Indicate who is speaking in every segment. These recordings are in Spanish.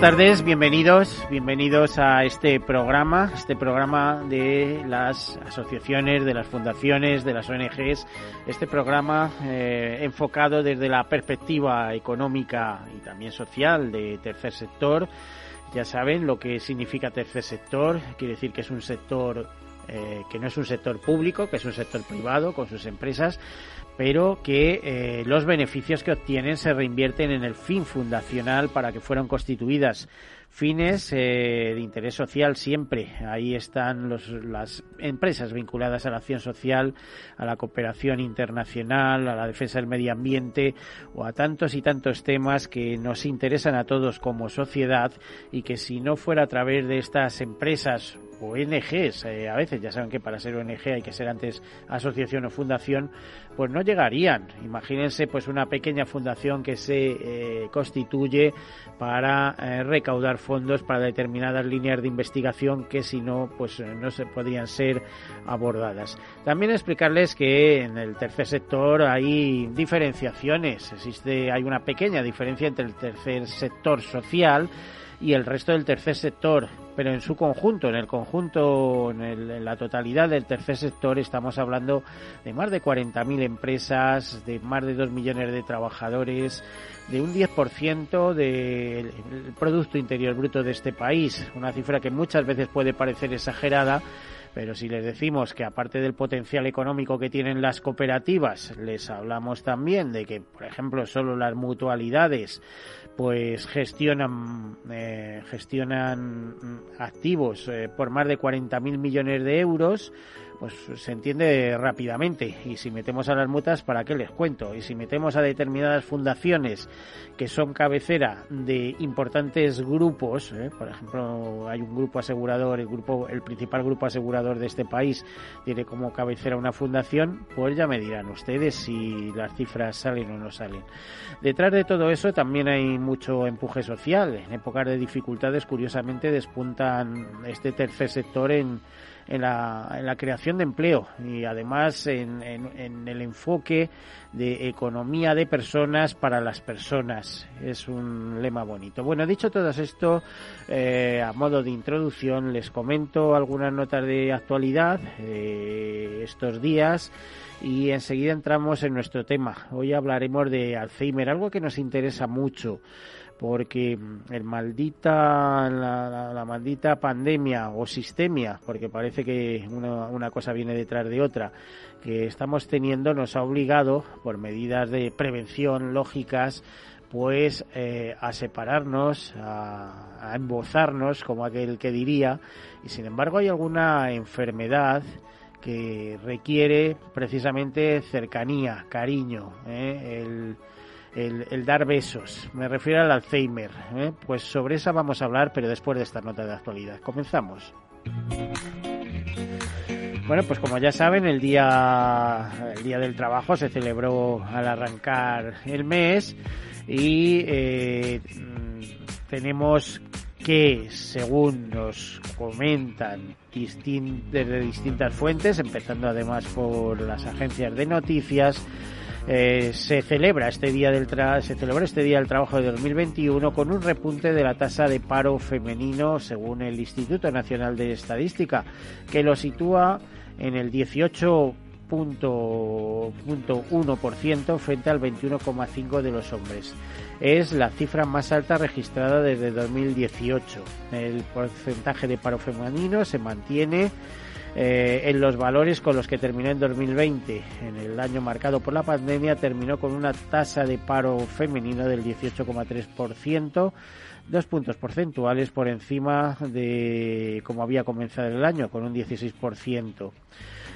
Speaker 1: Buenas tardes, bienvenidos, bienvenidos a este programa, este programa de las asociaciones, de las fundaciones, de las ONGs, este programa eh, enfocado desde la perspectiva económica y también social de tercer sector. Ya saben lo que significa tercer sector, quiere decir que es un sector eh, que no es un sector público, que es un sector privado con sus empresas, pero que eh, los beneficios que obtienen se reinvierten en el fin fundacional para que fueran constituidas fines eh, de interés social siempre. Ahí están los, las empresas vinculadas a la acción social, a la cooperación internacional, a la defensa del medio ambiente o a tantos y tantos temas que nos interesan a todos como sociedad y que si no fuera a través de estas empresas ONGs, eh, a veces ya saben que para ser ONG hay que ser antes asociación o fundación, pues no llegarían. Imagínense pues una pequeña fundación que se eh, constituye para eh, recaudar fondos para determinadas líneas de investigación que si no pues no se podrían ser abordadas. También explicarles que en el tercer sector hay diferenciaciones, existe hay una pequeña diferencia entre el tercer sector social y el resto del tercer sector, pero en su conjunto, en el conjunto, en, el, la totalidad del tercer sector, estamos hablando de más de 40.000 empresas, de más de 2 millones de trabajadores, de un 10% del Producto Interior Bruto de este país, una cifra que muchas veces puede parecer exagerada, pero si les decimos que aparte del potencial económico que tienen las cooperativas, les hablamos también de que, por ejemplo, solo las mutualidades pues gestionan eh, gestionan activos eh, por más de 40.000 millones de euros pues se entiende rápidamente. Y si metemos a las mutas, ¿para qué les cuento? Y si metemos a determinadas fundaciones que son cabecera de importantes grupos, ¿eh? por ejemplo, hay un grupo asegurador, el grupo, el principal grupo asegurador de este país tiene como cabecera una fundación, pues ya me dirán ustedes si las cifras salen o no salen. Detrás de todo eso también hay mucho empuje social. En épocas de dificultades, curiosamente, despuntan este tercer sector en en la, en la creación de empleo y además en, en, en, el enfoque de economía de personas para las personas. Es un lema bonito. Bueno, dicho todo esto, eh, a modo de introducción, les comento algunas notas de actualidad eh, estos días y enseguida entramos en nuestro tema. Hoy hablaremos de Alzheimer, algo que nos interesa mucho porque el maldita la, maldita pandemia o sistemia porque parece que una, una, cosa viene detrás de otra que estamos teniendo nos ha obligado por medidas de prevención lógicas pues eh, a separarnos a, a embozarnos como aquel que diría y sin embargo hay alguna enfermedad que requiere precisamente cercanía cariño ¿eh? el el, el, dar besos. Me refiero al Alzheimer. ¿eh? Pues sobre esa vamos a hablar, pero después de esta nota de actualidad. Comenzamos. Bueno, pues como ya saben, el día, el día del trabajo se celebró al arrancar el mes y eh, tenemos que, según nos comentan desde distintas fuentes, empezando además por las agencias de noticias, eh, se celebra este día del tra se celebra este día del trabajo de 2021 con un repunte de la tasa de paro femenino según el Instituto Nacional de Estadística que lo sitúa en el 18.1% frente al 21,5 de los hombres. Es la cifra más alta registrada desde 2018. El porcentaje de paro femenino se mantiene eh, en los valores con los que terminó en 2020. En el año marcado por la pandemia terminó con una tasa de paro femenino del 18,3%, dos puntos porcentuales por encima de como había comenzado el año, con un 16%.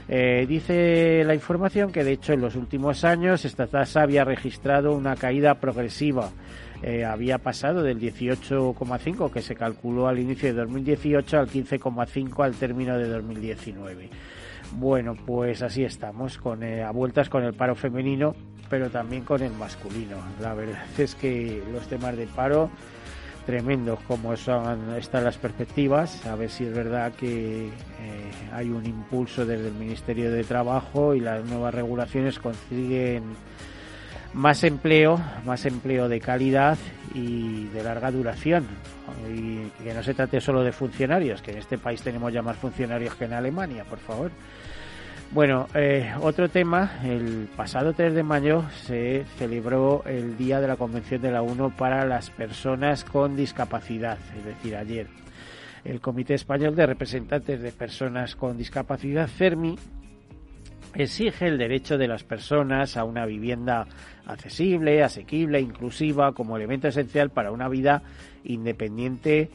Speaker 1: Eh, dice la información que de hecho en los últimos años esta tasa había registrado una caída progresiva. Eh, había pasado del 18,5 que se calculó al inicio de 2018 al 15,5 al término de 2019. Bueno, pues así estamos, con, eh, a vueltas con el paro femenino, pero también con el masculino. La verdad es que los temas de paro tremendos como son, están las perspectivas, a ver si es verdad que eh, hay un impulso desde el Ministerio de Trabajo y las nuevas regulaciones consiguen más empleo, más empleo de calidad y de larga duración. Y que no se trate solo de funcionarios, que en este país tenemos ya más funcionarios que en Alemania, por favor. Bueno, eh, otro tema, el pasado 3 de mayo se celebró el Día de la Convención de la ONU para las Personas con Discapacidad, es decir, ayer. El Comité Español de Representantes de Personas con Discapacidad, CERMI, exige el derecho de las personas a una vivienda accesible, asequible, inclusiva, como elemento esencial para una vida independiente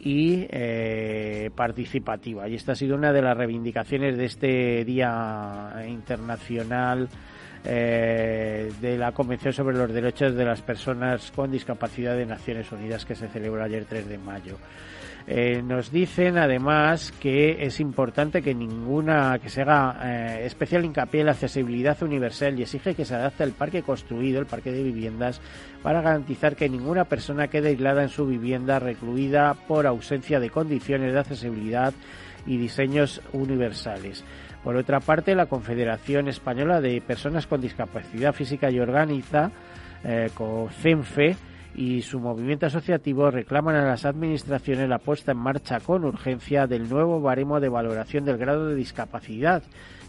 Speaker 1: y eh, participativa. Y esta ha sido una de las reivindicaciones de este Día Internacional eh, de la Convención sobre los Derechos de las Personas con Discapacidad de Naciones Unidas que se celebró ayer 3 de mayo. Eh, nos dicen además que es importante que ninguna que se haga eh, especial hincapié en la accesibilidad universal y exige que se adapte el parque construido, el parque de viviendas, para garantizar que ninguna persona quede aislada en su vivienda, recluida por ausencia de condiciones de accesibilidad y diseños universales. Por otra parte, la Confederación Española de Personas con Discapacidad Física y Organiza, eh, CONFE, y su movimiento asociativo reclaman a las administraciones la puesta en marcha con urgencia del nuevo baremo de valoración del grado de discapacidad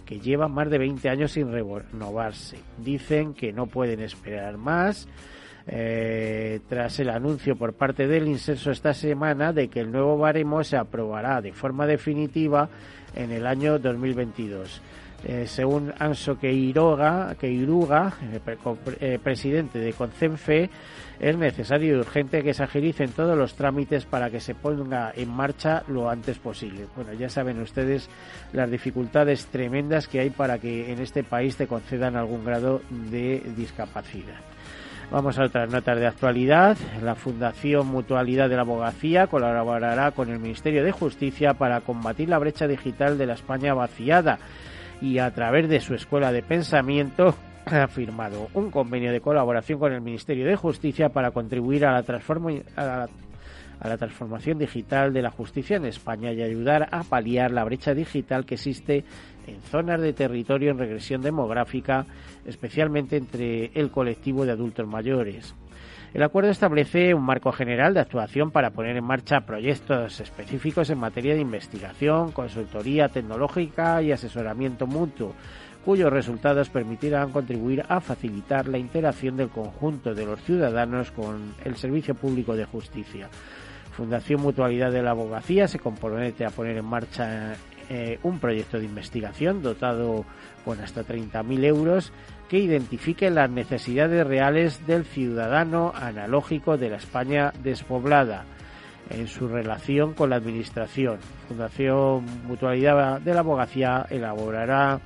Speaker 1: que lleva más de 20 años sin renovarse. Dicen que no pueden esperar más. Eh, tras el anuncio por parte del Inserso esta semana de que el nuevo baremo se aprobará de forma definitiva en el año 2022. Eh, según Anso Queiroga, Queiruga, eh, presidente de Concenfe, es necesario y urgente que se agilicen todos los trámites para que se ponga en marcha lo antes posible. Bueno, ya saben ustedes las dificultades tremendas que hay para que en este país te concedan algún grado de discapacidad. Vamos a otras notas de actualidad. La Fundación Mutualidad de la Abogacía colaborará con el Ministerio de Justicia para combatir la brecha digital de la España vaciada y a través de su escuela de pensamiento ha firmado un convenio de colaboración con el Ministerio de Justicia para contribuir a la, transformación digital de la justicia en España y ayudar a paliar la brecha digital que existe en zonas de territorio en regresión demográfica, especialmente entre el colectivo de adultos mayores. El acuerdo establece un marco general de actuación para poner en marcha proyectos específicos en materia de investigación, consultoría tecnológica y asesoramiento mutuo cuyos resultados permitirán contribuir a facilitar la interacción del conjunto de los ciudadanos con el servicio público de justicia. Fundación Mutualidad de la Abogacía se compromete a poner en marcha eh, un proyecto de investigación dotado con hasta 30.000 euros que identifique las necesidades reales del ciudadano analógico de la España despoblada en su relación con la Administración. Fundación Mutualidad de la Abogacía elaborará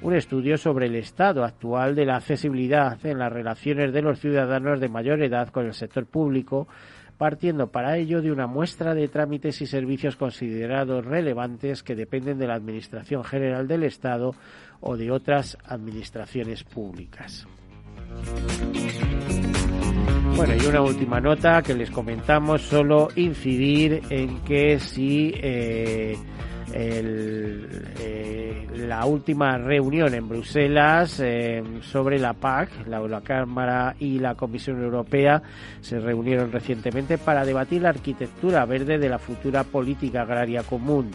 Speaker 1: un estudio sobre el estado actual de la accesibilidad en las relaciones de los ciudadanos de mayor edad con el sector público, partiendo para ello de una muestra de trámites y servicios considerados relevantes que dependen de la Administración General del Estado o de otras administraciones públicas. Bueno, y una última nota que les comentamos, solo incidir en que si eh, eh, la última reunión en Bruselas eh, sobre la PAC, la, la, Cámara y la Comisión Europea se reunieron recientemente para debatir la arquitectura verde de la futura política agraria común.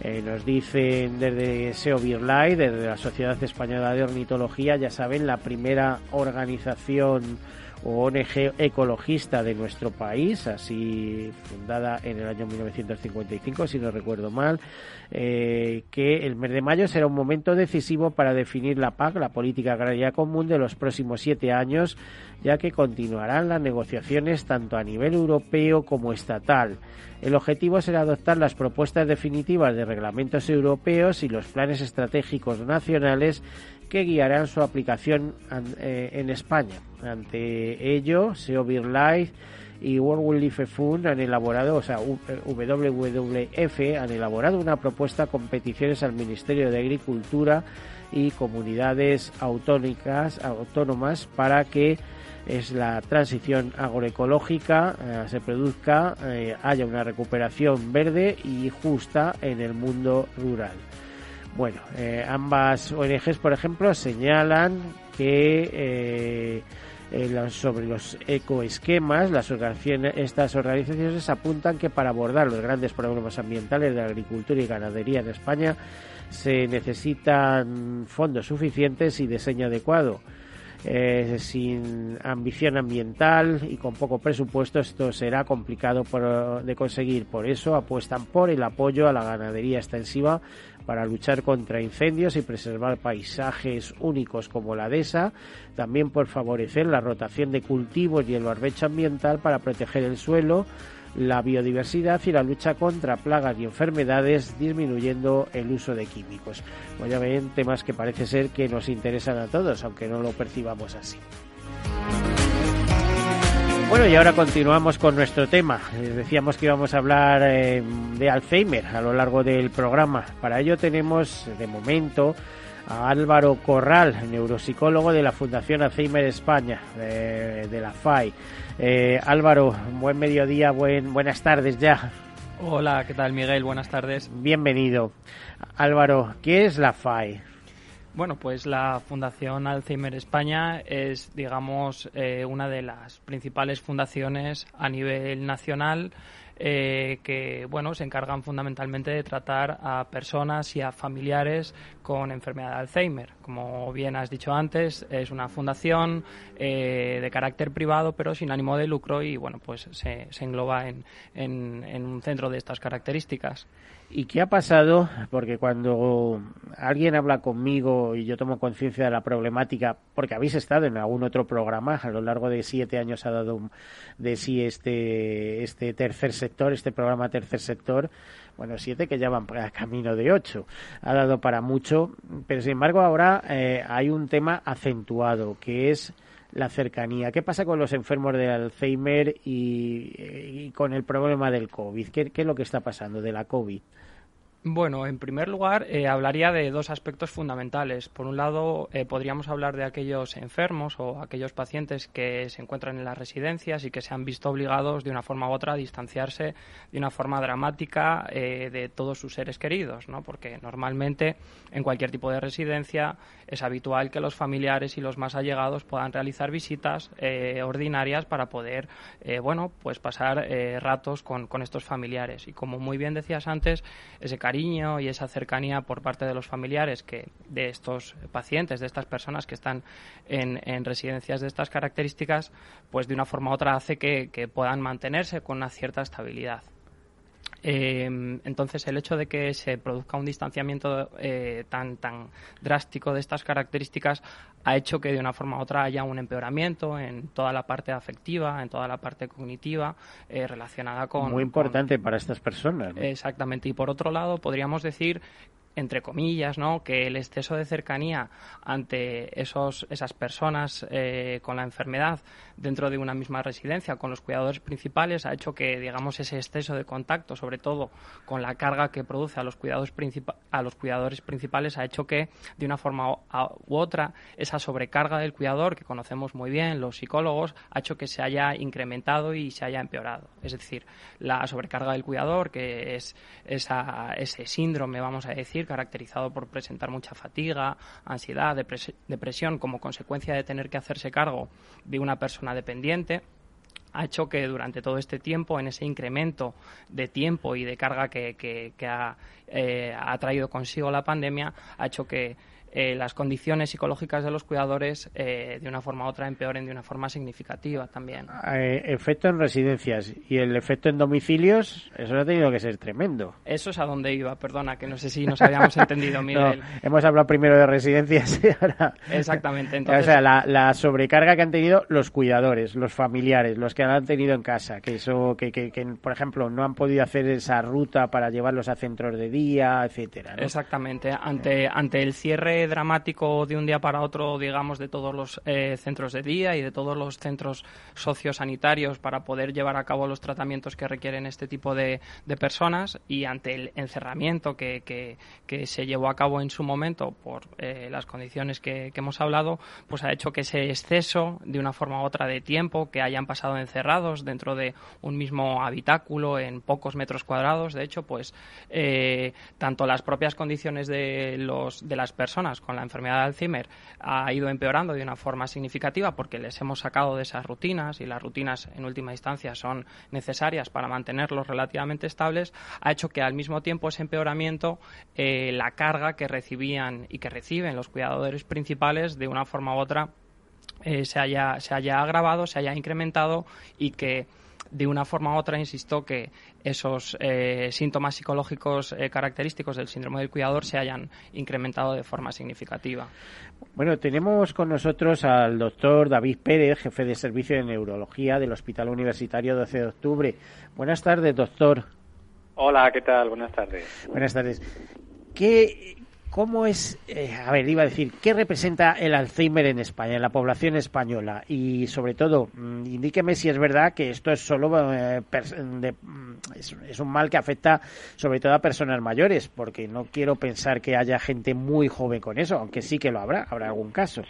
Speaker 1: Eh, nos dicen desde SEO Birlay, desde la Sociedad Española de Ornitología, ya saben, la primera organización ONG ecologista de nuestro país, así fundada en el año 1955, si no recuerdo mal, eh, que el mes de mayo será un momento decisivo para definir la PAC, la Política Agraria Común, de los próximos siete años, ya que continuarán las negociaciones tanto a nivel europeo como estatal. El objetivo será adoptar las propuestas definitivas de reglamentos europeos y los planes estratégicos nacionales que guiarán su aplicación eh, en España. Ante ello, SEO Life y World Wildlife Fund han elaborado, o sea, WWF han elaborado una propuesta con peticiones al Ministerio de Agricultura y comunidades autónomas para que es la transición agroecológica eh, se produzca, eh, haya una recuperación verde y justa en el mundo rural. Bueno, eh, ambas ONGs, por ejemplo, señalan que sobre los ecoesquemas, las organizaciones, estas organizaciones apuntan que para abordar los grandes problemas ambientales de la agricultura y ganadería en España se necesitan fondos suficientes y diseño adecuado. Eh, sin ambición ambiental y con poco presupuesto esto será complicado de conseguir. Por eso apuestan por el apoyo a la ganadería extensiva para luchar contra incendios y preservar paisajes únicos como la dehesa, también por favorecer la rotación de cultivos y el barbecho ambiental para proteger el suelo, la biodiversidad y la lucha contra plagas y enfermedades, disminuyendo el uso de químicos. Pues ya ven, temas que parece ser que nos interesan a todos, aunque no lo percibamos así. Bueno, y ahora continuamos con nuestro tema. decíamos que íbamos a hablar eh, de Alzheimer a lo largo del programa. Para ello tenemos, de momento, a Álvaro Corral, neuropsicólogo de la Fundación Alzheimer España, de, la FAI. Eh, Álvaro, buen mediodía, buen, buenas tardes ya.
Speaker 2: Hola, ¿qué tal Miguel? Buenas tardes.
Speaker 1: Bienvenido. Álvaro, ¿qué es la FAI?
Speaker 2: Bueno, pues la Fundación Alzheimer España es, digamos, eh, una de las principales fundaciones a nivel nacional eh, que bueno se encargan fundamentalmente de tratar a personas y a familiares con enfermedad de Alzheimer. Como bien has dicho antes, es una fundación eh, de carácter privado pero sin ánimo de lucro y bueno pues se, se engloba en, en un centro de estas características.
Speaker 1: ¿Y qué ha pasado? Porque cuando alguien habla conmigo y yo tomo conciencia de la problemática, porque habéis estado en algún otro programa, a lo largo de siete años ha dado de sí este, este tercer sector, este programa tercer sector, bueno, siete que ya van a camino de ocho, ha dado para mucho, pero sin embargo ahora eh, hay un tema acentuado, que es la cercanía. ¿Qué pasa con los enfermos de Alzheimer y, con el problema del COVID? ¿Qué, ¿Qué, es lo que está pasando de la COVID?
Speaker 2: Bueno, en primer lugar, eh, hablaría de dos aspectos fundamentales. Por un lado, eh, podríamos hablar de aquellos enfermos o aquellos pacientes que se encuentran en las residencias y que se han visto obligados de una forma u otra a distanciarse de una forma dramática eh, de todos sus seres queridos, ¿no? Porque normalmente en cualquier tipo de residencia es habitual que los familiares y los más allegados puedan realizar visitas ordinarias para poder, bueno, pues pasar ratos con, con estos familiares. Y como muy bien decías antes, ese cariño y esa cercanía por parte de los familiares que de estos pacientes, de estas personas que están en, residencias de estas características, pues de una forma u otra hace que, puedan mantenerse con una cierta estabilidad. Eh, entonces, el hecho de que se produzca un distanciamiento eh, tan, tan drástico de estas características ha hecho que de una forma u otra haya un empeoramiento en toda la parte afectiva, en toda la parte cognitiva eh, relacionada con...
Speaker 1: Muy importante para estas personas.
Speaker 2: Exactamente. Y por otro lado, podríamos decir entre comillas, ¿no? que el exceso de cercanía ante esos, esas personas eh, con la enfermedad dentro de una misma residencia con los cuidadores principales ha hecho que, digamos, ese exceso de contacto, sobre todo con la carga que produce a los, cuidados a los cuidadores principales, ha hecho que, de una forma u otra, esa sobrecarga del cuidador, que conocemos muy bien los psicólogos, ha hecho que se haya incrementado y se haya empeorado. Es decir, la sobrecarga del cuidador, que es esa, ese síndrome, vamos a decir, caracterizado por presentar mucha fatiga, ansiedad, depresión como consecuencia de tener que hacerse cargo de una persona dependiente ha hecho que durante todo este tiempo, en ese incremento de tiempo y de carga que, ha, eh, ha, traído consigo la pandemia, ha hecho que eh, las condiciones psicológicas de los cuidadores de una forma u otra empeoren de una forma significativa también.
Speaker 1: efecto en residencias y el efecto en domicilios, eso ha tenido que ser tremendo.
Speaker 2: Eso es a donde iba, perdona, que no sé si nos habíamos entendido, Miguel.
Speaker 1: hemos hablado primero de residencias y ahora...
Speaker 2: Exactamente.
Speaker 1: Entonces... O sea, la, la, sobrecarga que han tenido los cuidadores, los familiares, los que han tenido en casa, que eso, que, que, que por ejemplo, no han podido hacer esa ruta para llevarlos a centros de día, etcétera.
Speaker 2: Exactamente. Ante, ante el cierre dramático de un día para otro, digamos, de todos los eh, centros de día y de todos los centros sociosanitarios para poder llevar a cabo los tratamientos que requieren este tipo de, personas y ante el encerramiento que, que, se llevó a cabo en su momento por eh, las condiciones que, que hemos hablado, pues ha hecho que ese exceso de una forma u otra de tiempo, que hayan pasado encerrados dentro de un mismo habitáculo en pocos metros cuadrados, de hecho, pues eh, tanto las propias condiciones de, los, de las personas con la enfermedad de Alzheimer ha ido empeorando de una forma significativa porque les hemos sacado de esas rutinas y las rutinas en última instancia son necesarias para mantenerlos relativamente estables, ha hecho que al mismo tiempo ese empeoramiento, eh, la carga que recibían y que reciben los cuidadores principales de una forma u otra eh, se, haya, se haya agravado, se haya incrementado y que de una forma u otra, insisto, que esos eh, síntomas psicológicos eh, característicos del síndrome del cuidador se hayan incrementado de forma significativa.
Speaker 1: Bueno, tenemos con nosotros al doctor David Pérez, jefe de servicio de neurología del Hospital Universitario 12 de Octubre. Buenas tardes, doctor.
Speaker 3: Hola, ¿qué tal? Buenas tardes.
Speaker 1: Buenas tardes. ¿Qué, ¿Cómo es, eh, a ver, iba a decir, qué representa el Alzheimer en España, en la población española? Y sobre todo, mm, indíqueme si es verdad que esto es solo eh, mm, es, un mal que afecta sobre todo a personas mayores, porque no quiero pensar que haya gente muy joven con eso, aunque sí que lo habrá, habrá algún caso.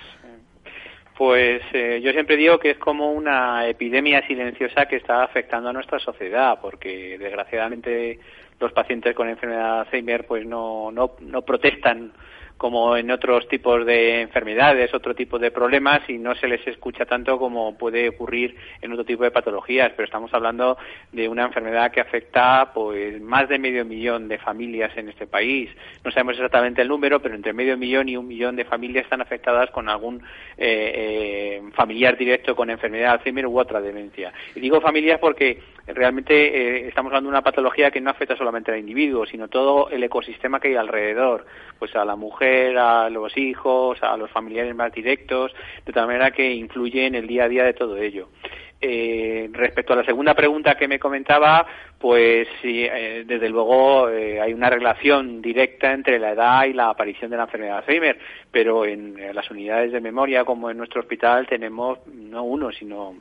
Speaker 3: Pues eh, yo siempre digo que es como una epidemia silenciosa que está afectando a nuestra sociedad, porque desgraciadamente los pacientes con enfermedad de Alzheimer pues no, no, no protestan como en otros tipos de enfermedades, otro tipo de problemas y no se les escucha tanto como puede ocurrir en otro tipo de patologías, pero estamos hablando de una enfermedad que afecta pues más de medio millón de familias en este país. No sabemos exactamente el número, pero entre medio millón y un millón de familias están afectadas con algún eh, eh, familiar directo con enfermedad de Alzheimer u otra demencia. Y digo familias porque realmente eh, estamos hablando de una patología que no afecta solamente al individuo, sino todo el ecosistema que hay alrededor, pues a la mujer a los hijos, a los familiares más directos, de tal manera que influye en el día a día de todo ello. Eh, respecto a la segunda pregunta que me comentaba, pues sí, eh, desde luego eh, hay una relación directa entre la edad y la aparición de la enfermedad de Alzheimer, pero en las unidades de memoria, como en nuestro hospital, tenemos no uno, sino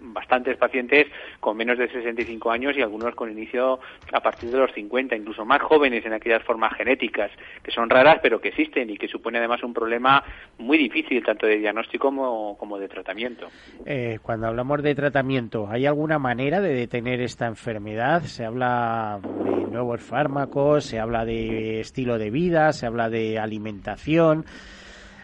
Speaker 3: bastantes pacientes con menos de 65 años y algunos con inicio a partir de los 50, incluso más jóvenes en aquellas formas genéticas que son raras pero que existen y que supone además un problema muy difícil tanto de diagnóstico como, de tratamiento.
Speaker 1: Eh, cuando hablamos de tratamiento, ¿hay alguna manera de detener esta enfermedad? Se habla de nuevos fármacos, se habla de estilo de vida, se habla de alimentación.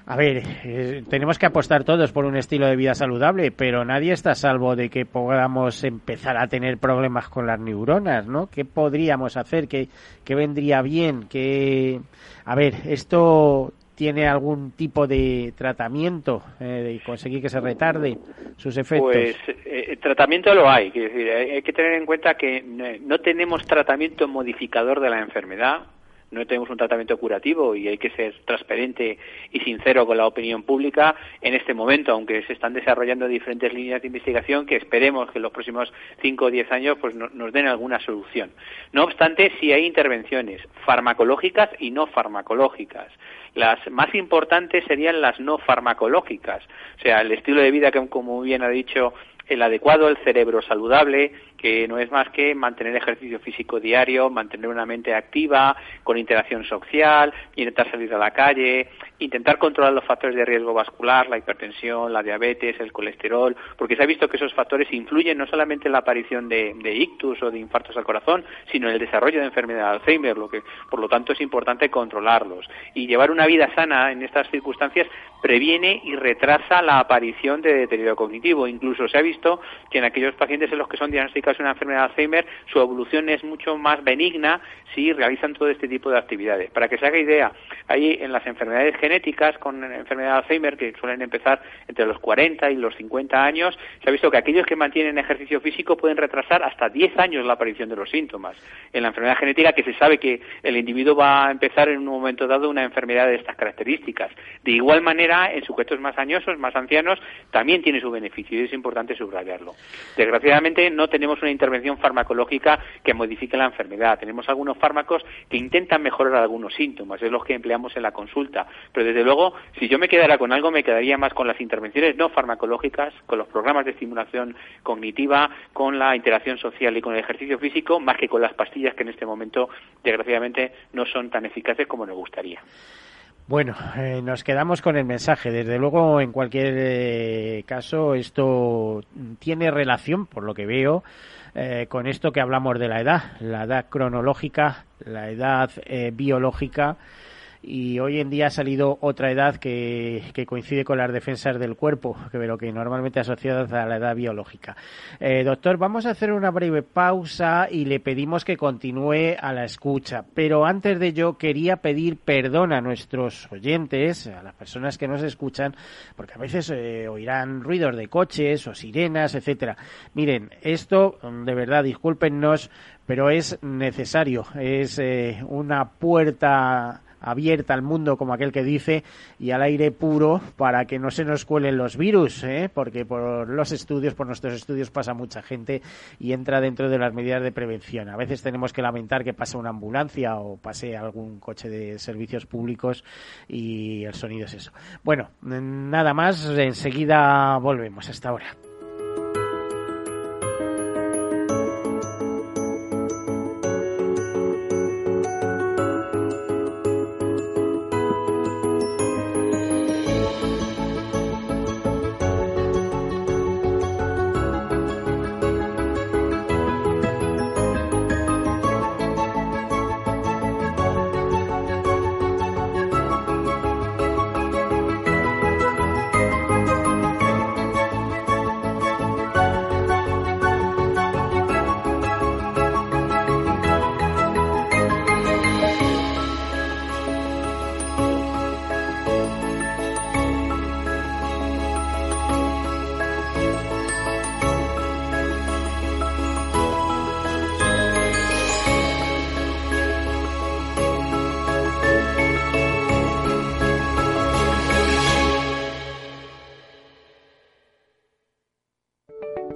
Speaker 1: A ver, eh, tenemos que apostar todos por un estilo de vida saludable, pero nadie está a salvo de que podamos empezar a tener problemas con las neuronas, ¿no? ¿Qué podríamos hacer? ¿Qué, vendría bien? ¿Qué... A ver, esto tiene algún tipo de tratamiento eh, de conseguir que se retarde sus efectos?
Speaker 3: Pues eh, tratamiento lo hay, decir, hay que tener en cuenta que no tenemos tratamiento modificador de la enfermedad, no tenemos un tratamiento curativo y hay que ser transparente y sincero con la opinión pública en este momento, aunque se están desarrollando diferentes líneas de investigación que esperemos que en los próximos cinco o diez años pues nos den alguna solución. No obstante, sí hay intervenciones farmacológicas y no farmacológicas. Las más importantes serían las no farmacológicas, o sea, el estilo de vida que, como bien ha dicho, el adecuado, el cerebro saludable, que no es más que mantener ejercicio físico diario, mantener una mente activa, con interacción social, intentar salir a la calle, intentar controlar los factores de riesgo vascular, la hipertensión, la diabetes, el colesterol, porque se ha visto que esos factores influyen no solamente en la aparición de, ictus o de infartos al corazón, sino en el desarrollo de enfermedad de Alzheimer, lo que por lo tanto es importante controlarlos. Y llevar una vida sana en estas circunstancias previene y retrasa la aparición de deterioro cognitivo. Incluso se ha visto que en aquellos pacientes en los que son diagnosticados caso de una enfermedad de Alzheimer, su evolución es mucho más benigna si realizan todo este tipo de actividades. Para que se haga idea, hay en las enfermedades genéticas con enfermedad de Alzheimer, que suelen empezar entre los 40 y los 50 años, se ha visto que aquellos que mantienen ejercicio físico pueden retrasar hasta 10 años la aparición de los síntomas. En la enfermedad genética, que se sabe que el individuo va a empezar en un momento dado una enfermedad de estas características. De igual manera, en sujetos más añosos, más ancianos, también tiene su beneficio y es importante subrayarlo. Desgraciadamente, no tenemos una intervención farmacológica que modifique la enfermedad. Tenemos algunos fármacos que intentan mejorar algunos síntomas, es los que empleamos en la consulta. Pero desde luego, si yo me quedara con algo, me quedaría más con las intervenciones no farmacológicas, con los programas de estimulación cognitiva, con la interacción social y con el ejercicio físico, más que con las pastillas que en este momento, desgraciadamente, no son tan eficaces como nos gustaría.
Speaker 1: Bueno, eh, nos quedamos con el mensaje. Desde luego, en cualquier eh, caso, esto tiene relación, por lo que veo, eh, con esto que hablamos de la edad, la edad cronológica, la edad biológica y hoy en día ha salido otra edad que, coincide con las defensas del cuerpo, pero que normalmente asociadas a la edad biológica. Eh, doctor, vamos a hacer una breve pausa y le pedimos que continúe a la escucha. Pero antes de ello, quería pedir perdón a nuestros oyentes, a las personas que nos escuchan, porque a veces eh, oirán ruidos de coches o sirenas, etcétera. Miren, esto, de verdad, discúlpennos, pero es necesario. Es eh, una puerta abierta al mundo, como aquel que dice, y al aire puro para que no se nos cuelen los virus, ¿eh? porque por los estudios, por nuestros estudios pasa mucha gente y entra dentro de las medidas de prevención. A veces tenemos que lamentar que pase una ambulancia o pase algún coche de servicios públicos y el sonido es eso. Bueno, nada más, enseguida volvemos. Hasta ahora.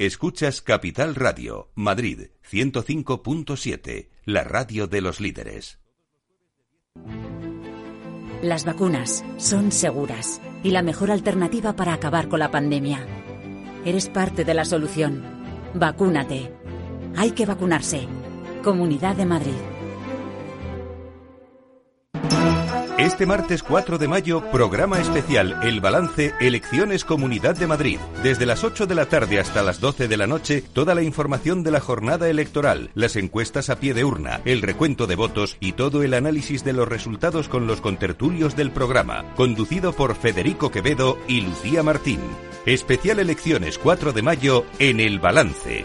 Speaker 4: Escuchas Capital Radio, Madrid 105.7, la radio de los líderes.
Speaker 5: Las vacunas son seguras y la mejor alternativa para acabar con la pandemia. Eres parte de la solución. Vacúnate. Hay que vacunarse. Comunidad de Madrid.
Speaker 4: Este martes 4 de mayo, programa especial El Balance Elecciones Comunidad de Madrid. Desde las 8 de la tarde hasta las 12 de la noche, toda la información de la jornada electoral, las encuestas a pie de urna, el recuento de votos y todo el análisis de los resultados con los contertulios del programa, conducido por Federico Quevedo y Lucía Martín. Especial Elecciones 4 de mayo en El Balance.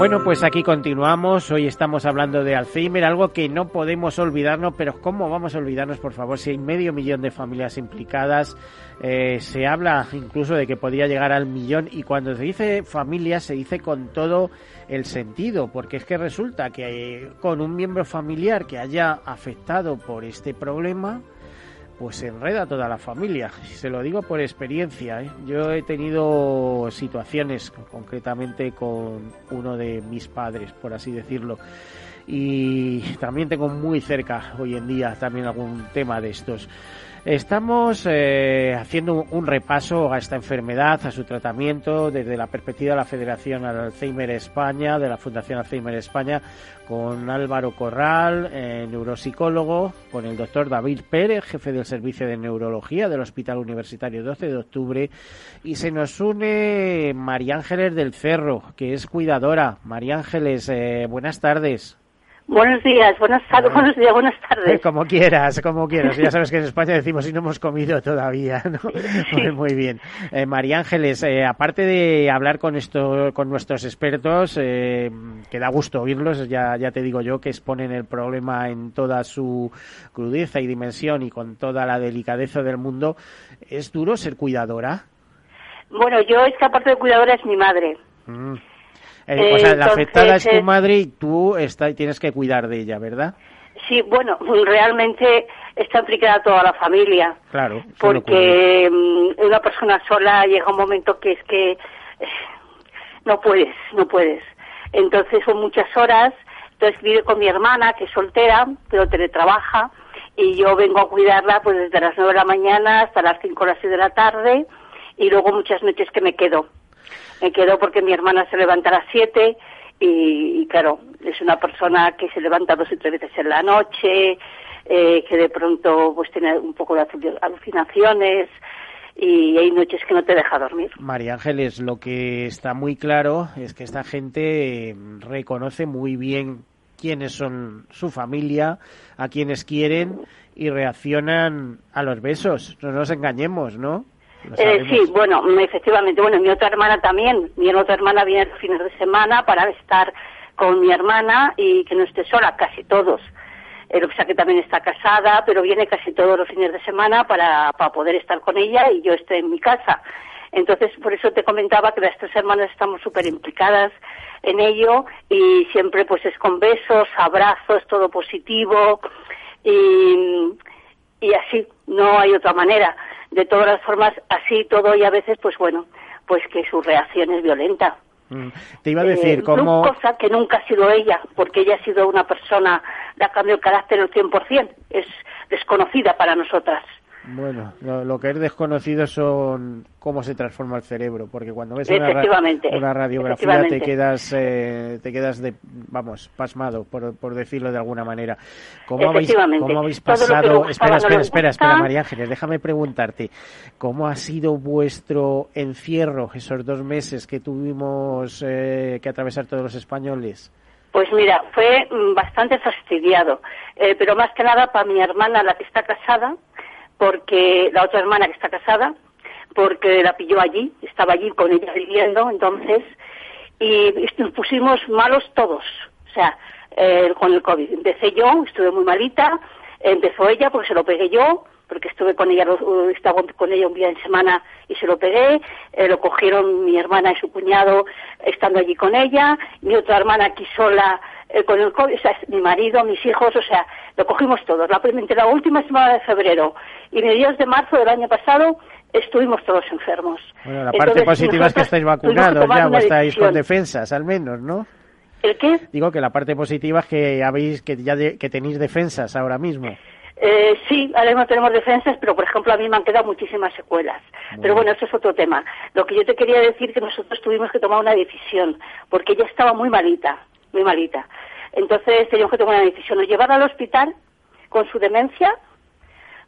Speaker 1: Bueno, pues aquí continuamos. Hoy estamos hablando de Alzheimer, algo que no podemos olvidarnos, pero ¿cómo vamos a olvidarnos, por favor? Si hay medio millón de familias implicadas, eh, se habla incluso de que podría llegar al millón y cuando se dice familia se dice con todo el sentido, porque es que resulta que con un miembro familiar que haya afectado por este problema, pues se enreda toda la familia. Se lo digo por experiencia. ¿eh? Yo he tenido situaciones, concretamente con uno de mis padres, por así decirlo. Y también tengo muy cerca hoy en día también algún tema de estos. Estamos eh, haciendo un repaso a esta enfermedad, a su tratamiento, desde la perspectiva de la Federación Alzheimer España, de la Fundación Alzheimer España, con Álvaro Corral, eh, neuropsicólogo, con el doctor David Pérez, jefe del Servicio de Neurología del Hospital Universitario 12 de Octubre, y se nos une María Ángeles del Cerro, que es cuidadora. María Ángeles, eh, buenas tardes.
Speaker 6: Buenos días, buenas tardes, buenos días, buenas tardes.
Speaker 1: Como quieras, como quieras. Ya sabes que en España decimos si no hemos comido todavía, ¿no? Muy bien. Eh, María Ángeles, eh, aparte de hablar con esto, con nuestros expertos, eh, que da gusto oírlos, ya, ya te digo yo que exponen el problema en toda su crudeza y dimensión y con toda la delicadeza del mundo, ¿es duro ser cuidadora?
Speaker 6: Bueno, yo es que aparte de cuidadora es mi madre.
Speaker 1: Mm. Eh, o sea, la afectada es tu eh, madre y tú está, tienes que cuidar de ella, ¿verdad?
Speaker 6: Sí, bueno, realmente está implicada toda la familia.
Speaker 1: Claro.
Speaker 6: Porque mm, una persona sola llega un momento que es que eh, no puedes, no puedes. Entonces son muchas horas. Entonces vive con mi hermana, que es soltera, pero teletrabaja, y yo vengo a cuidarla pues desde las nueve de la mañana hasta las cinco o las seis de la tarde, y luego muchas noches que me quedo me quedo porque mi hermana se levanta a las 7 y, claro, es una persona que se levanta dos y tres veces en la noche, eh, que de pronto pues tiene un poco de alucinaciones y hay noches que no te deja dormir.
Speaker 1: María Ángeles, lo que está muy claro es que esta gente reconoce muy bien quiénes son su familia, a quienes quieren y reaccionan a los besos. No nos engañemos, ¿no?
Speaker 6: Eh, sí, bueno, efectivamente. Bueno, mi otra hermana también. Mi otra hermana viene los fines de semana para estar con mi hermana y que no esté sola, casi todos. Eh, lo que sea que también está casada, pero viene casi todos los fines de semana para, para poder estar con ella y yo esté en mi casa. Entonces, por eso te comentaba que las tres hermanas estamos súper implicadas en ello y siempre pues es con besos, abrazos, todo positivo y, y así, no hay otra manera de todas las formas, así todo y a veces, pues bueno, pues que su reacción es violenta.
Speaker 1: Mm. Te iba a decir, como
Speaker 6: eh, ¿cómo...? Cosa que nunca ha sido ella, porque ella ha sido una persona, le ha cambiado el carácter al 100%, es desconocida para nosotras.
Speaker 1: Bueno, lo, que es desconocido son cómo se transforma el cerebro, porque cuando ves una, una radiografía te quedas, eh, te quedas de, vamos, pasmado, por, por decirlo de alguna manera. ¿Cómo habéis, cómo habéis pasado? Espera, espera, espera, espera, María Ángeles, déjame preguntarte, ¿cómo ha sido vuestro encierro esos dos meses que tuvimos eh, que atravesar todos los españoles?
Speaker 6: Pues mira, fue mm, bastante fastidiado, eh, pero más que nada para mi hermana, la que está casada, porque la otra hermana que está casada, porque la pilló allí, estaba allí con ella viviendo, entonces, y nos pusimos malos todos, O sea, eh, con el COVID. Empecé yo, estuve muy malita, empezó ella porque se lo pegué yo, porque estuve con ella, estaba con ella un día en semana y se lo pegué, eh, lo cogieron mi hermana y su cuñado estando allí con ella, mi otra hermana aquí sola eh, con el COVID, o sea, mi marido, mis hijos, o sea, lo cogimos todos. La, la última semana de febrero y mediados de marzo del año pasado estuvimos todos enfermos.
Speaker 1: Bueno, la parte positiva es que estáis vacunados ya o estáis con defensas, al menos, ¿no?
Speaker 6: ¿El qué?
Speaker 1: Digo que la parte positiva es que habéis que ya que tenéis defensas ahora mismo.
Speaker 6: Eh, sí, ahora mismo tenemos defensas, pero por ejemplo a mí me han quedado muchísimas secuelas. Pero bueno, eso es otro tema. Lo que yo te quería decir que nosotros tuvimos que tomar una decisión, porque ella estaba muy malita, muy malita. Entonces teníamos que tomar una decisión, o llevarla al hospital con su demencia,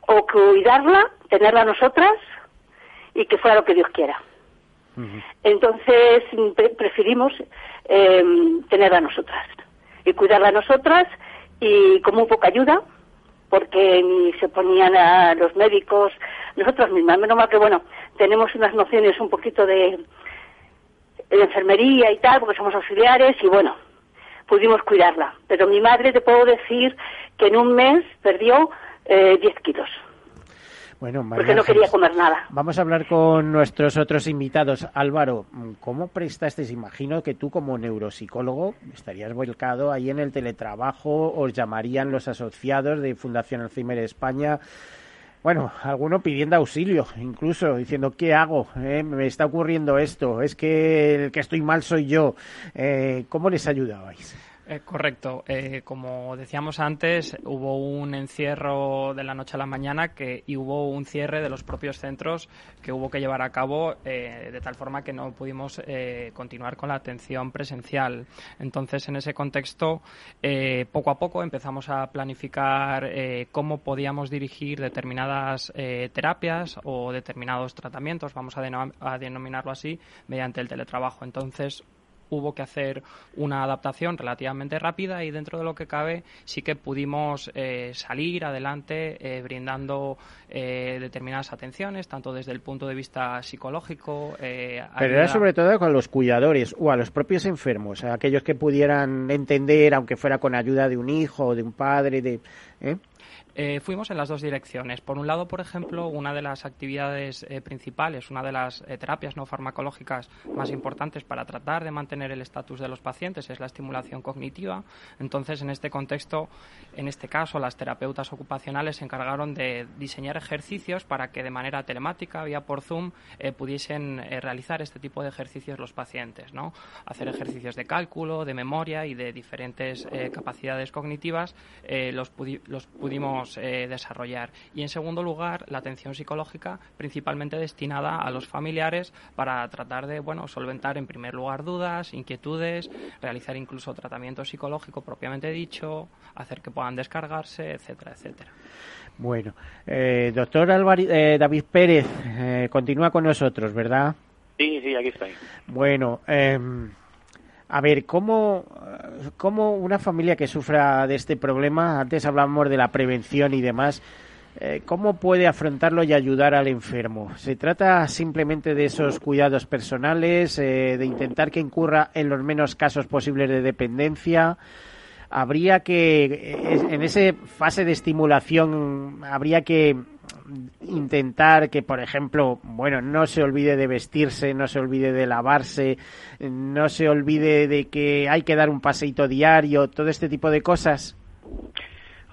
Speaker 6: o cuidarla, tenerla nosotras, y que fuera lo que Dios quiera. Entonces preferimos eh, tenerla a nosotras y cuidarla a nosotras y como un poca ayuda porque ni se ponían a los médicos nosotros mismas menos mal que bueno tenemos unas nociones un poquito de, de enfermería y tal porque somos auxiliares y bueno pudimos cuidarla pero mi madre te puedo decir que en un mes perdió eh, 10 kilos
Speaker 1: bueno,
Speaker 6: porque no quería comer nada.
Speaker 1: Vamos a hablar con nuestros otros invitados. Álvaro, ¿cómo prestaste? Imagino que tú como neuropsicólogo estarías volcado ahí en el teletrabajo, os llamarían los asociados de Fundación Alzheimer España. Bueno, alguno pidiendo auxilio, incluso diciendo, ¿qué hago? Eh, me está ocurriendo esto, es que el que estoy mal soy yo. Eh, ¿Cómo les ayudabais?
Speaker 2: Eh, correcto. Eh, como decíamos antes, hubo un encierro de la noche a la mañana que, y hubo un cierre de los propios centros que hubo que llevar a cabo eh, de tal forma que no pudimos continuar con la atención presencial. Entonces, en ese contexto, poco a poco empezamos a planificar cómo podíamos dirigir determinadas terapias o determinados tratamientos, vamos a denominarlo así, mediante el teletrabajo. Entonces, hubo que hacer una adaptación relativamente rápida y dentro de lo que cabe sí que pudimos eh, salir adelante eh, brindando eh, determinadas atenciones, tanto desde el punto de vista psicológico.
Speaker 1: Pero era sobre todo con los cuidadores o a los propios enfermos, a aquellos que pudieran entender, aunque fuera con ayuda de un hijo o de un padre, de,
Speaker 2: eh, fuimos en las dos direcciones. Por un lado, por ejemplo, una de las actividades eh, principales, una de las eh, terapias no farmacológicas más importantes para tratar de mantener el estatus de los pacientes es la estimulación cognitiva. Entonces, en este contexto, en este caso, las terapeutas ocupacionales se encargaron de diseñar ejercicios para que de manera telemática, vía por Zoom, pudiesen realizar este tipo de ejercicios los pacientes, ¿no? Hacer ejercicios de cálculo, de memoria y de diferentes capacidades cognitivas los, los pudimos eh, desarrollar. Y en segundo lugar, la atención psicológica principalmente destinada a los familiares para tratar de, bueno, solventar en primer lugar dudas, inquietudes, realizar incluso tratamiento psicológico propiamente dicho, hacer que puedan descargarse, etcétera, etcétera.
Speaker 1: Bueno, eh, doctor eh, David Pérez, continúa con nosotros, ¿verdad?
Speaker 3: Sí, sí, aquí estoy.
Speaker 1: Bueno, em, a ver, ¿cómo, ¿cómo, una familia que sufra de este problema, antes hablábamos de la prevención y demás, eh, ¿cómo puede afrontarlo y ayudar al enfermo? ¿Se trata simplemente de esos cuidados personales, eh, de intentar que incurra en los menos casos posibles de dependencia? habría que, eh, en esa fase de estimulación, habría que intentar que, por ejemplo, bueno, no se olvide de vestirse, no se olvide de lavarse, no se olvide de que hay que dar un paseito diario, todo este tipo de cosas.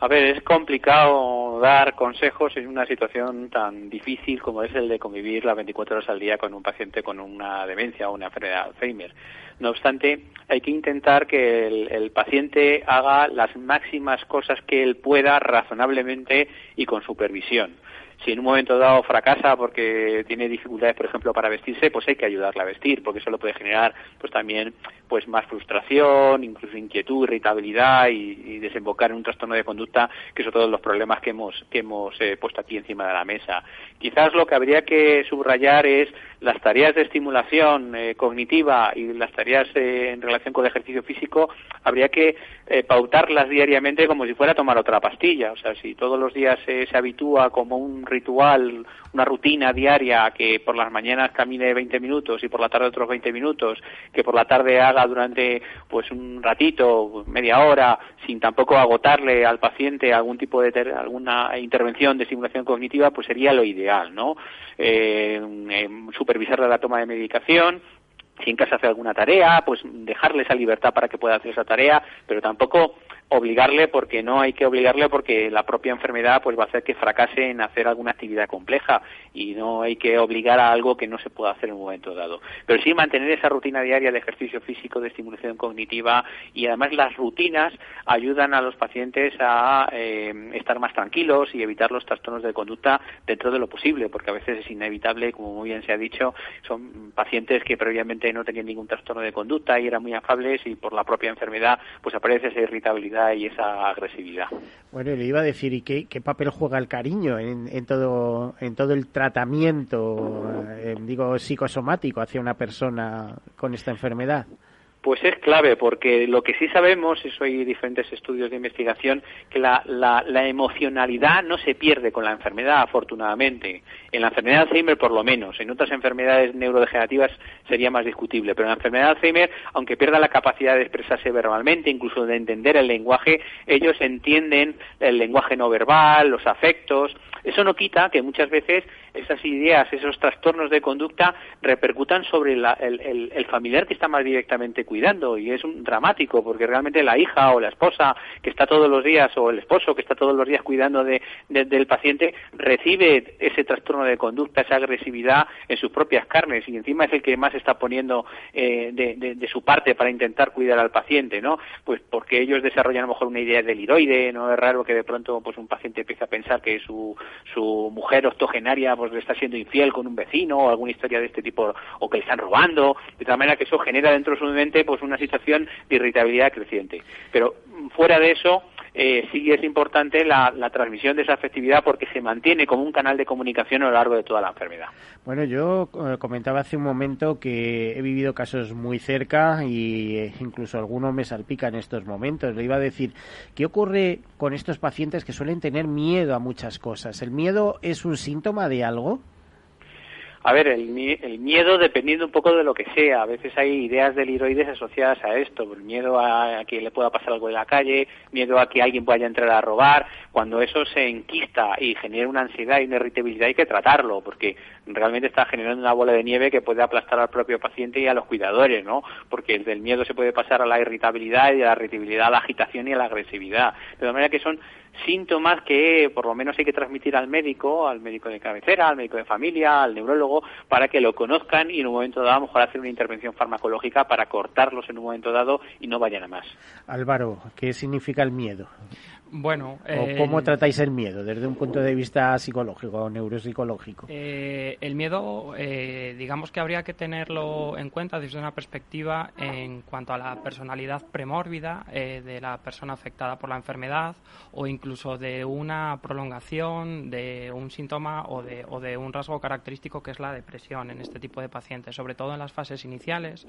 Speaker 3: A ver, es complicado dar consejos en una situación tan difícil como es el de convivir las 24 horas al día con un paciente con una demencia o una enfermedad de Alzheimer. No obstante, hay que intentar que el, paciente haga las máximas cosas que él pueda razonablemente y con supervisión si en un momento dado fracasa porque tiene dificultades, por ejemplo, para vestirse, pues hay que ayudarle a vestir, porque eso lo puede generar pues también pues más frustración, incluso inquietud, irritabilidad y, desembocar en un trastorno de conducta, que son todos los problemas que hemos que hemos eh, puesto aquí encima de la mesa. Quizás lo que habría que subrayar es las tareas de estimulación eh, cognitiva y las tareas eh, en relación con el ejercicio físico habría que pautarlas diariamente como si fuera a tomar otra pastilla. O sea, si todos los días se habitúa como un ritual, una rutina diaria que por las mañanas camine 20 minutos y por la tarde otros 20 minutos, que por la tarde haga durante pues un ratito, media hora, sin tampoco agotarle al paciente algún tipo de alguna intervención de estimulación cognitiva, pues sería lo ideal, ¿no? Eh, supervisarle la toma de medicación, si en casa hace alguna tarea, pues dejarle esa libertad para que pueda hacer esa tarea, pero tampoco obligarle porque no hay que obligarle porque la propia enfermedad pues va a hacer que fracase en hacer alguna actividad compleja y no hay que obligar a algo que no se pueda hacer en un momento dado. Pero sí mantener esa rutina diaria de ejercicio físico, de estimulación cognitiva y además las rutinas ayudan a los pacientes a eh, estar más tranquilos y evitar los trastornos de conducta dentro de lo posible porque a veces es inevitable, como muy bien se ha dicho, son pacientes que previamente no tenían ningún trastorno de conducta y eran muy afables y por la propia enfermedad pues aparece esa irritabilidad y esa agresividad.
Speaker 1: Bueno, le iba a decir, ¿y qué, papel juega el cariño en, en, todo, en todo el tratamiento, eh, digo, psicosomático hacia una persona con esta enfermedad?
Speaker 3: Pues es clave, porque lo que sí sabemos, eso hay diferentes estudios de investigación, que la, la, la, emocionalidad no se pierde con la enfermedad, afortunadamente. En la enfermedad de Alzheimer, por lo menos. En otras enfermedades neurodegenerativas sería más discutible. Pero en la enfermedad de Alzheimer, aunque pierda la capacidad de expresarse verbalmente, incluso de entender el lenguaje, ellos entienden el lenguaje no verbal, los afectos. Eso no quita que muchas veces esas ideas, esos trastornos de conducta repercutan sobre el, el, el familiar que está más directamente cuidando y es un dramático porque realmente la hija o la esposa que está todos los días o el esposo que está todos los días cuidando de, del paciente recibe ese trastorno de conducta, esa agresividad en sus propias carnes y encima es el que más está poniendo eh, de, de, su parte para intentar cuidar al paciente, ¿no? Pues porque ellos desarrollan a lo mejor una idea del hiroide, no es raro que de pronto pues un paciente empiece a pensar que su, su mujer octogenaria pues le está siendo infiel con un vecino o alguna historia de este tipo o que le están robando, de tal manera que eso genera dentro de su mente pues una situación de irritabilidad creciente. Pero mm, fuera de eso, eh, sí es importante la, transmisión de esa afectividad porque se mantiene como un canal de comunicación a lo largo de toda la enfermedad.
Speaker 1: Bueno, yo eh, comentaba hace un momento que he vivido casos muy cerca y eh, incluso algunos me salpican en estos momentos. Le iba a decir, ¿qué ocurre con estos pacientes que suelen tener miedo a muchas cosas? ¿El miedo es un síntoma de algo?
Speaker 3: A ver, el, miedo dependiendo un poco de lo que sea. A veces hay ideas del hiroides asociadas a esto. El miedo a, que le pueda pasar algo en la calle, miedo a que alguien vaya a entrar a robar. Cuando eso se enquista y genera una ansiedad y una irritabilidad hay que tratarlo porque realmente está generando una bola de nieve que puede aplastar al propio paciente y a los cuidadores, ¿no? Porque del miedo se puede pasar a la irritabilidad y de la irritabilidad a la agitación y a la agresividad. De manera que son síntomas que por lo menos hay que transmitir al médico, al médico de cabecera, al médico de familia, al neurólogo, para que lo conozcan y en un momento dado a lo mejor hacer una intervención farmacológica para cortarlos en un momento dado y no vayan a más.
Speaker 1: Álvaro, ¿qué significa el miedo?
Speaker 2: Bueno,
Speaker 1: ¿cómo tratáis el miedo desde un punto de vista psicológico o neuropsicológico?
Speaker 2: Eh, el miedo, eh, digamos que habría que tenerlo en cuenta desde una perspectiva en cuanto a la personalidad premórbida eh, de la persona afectada por la enfermedad o incluso de una prolongación de un síntoma o de, o de un rasgo característico que es la depresión en este tipo de pacientes, sobre todo en las fases iniciales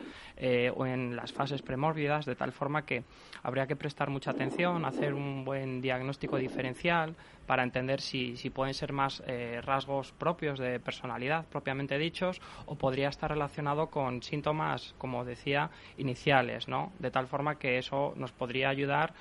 Speaker 2: o en las fases premórbidas, de tal forma que habría que prestar mucha atención, hacer un buen diagnóstico diferencial para entender si, si pueden ser más eh, rasgos propios de personalidad propiamente dichos o podría estar relacionado con síntomas, como decía, iniciales, ¿no? De tal forma que eso nos podría ayudar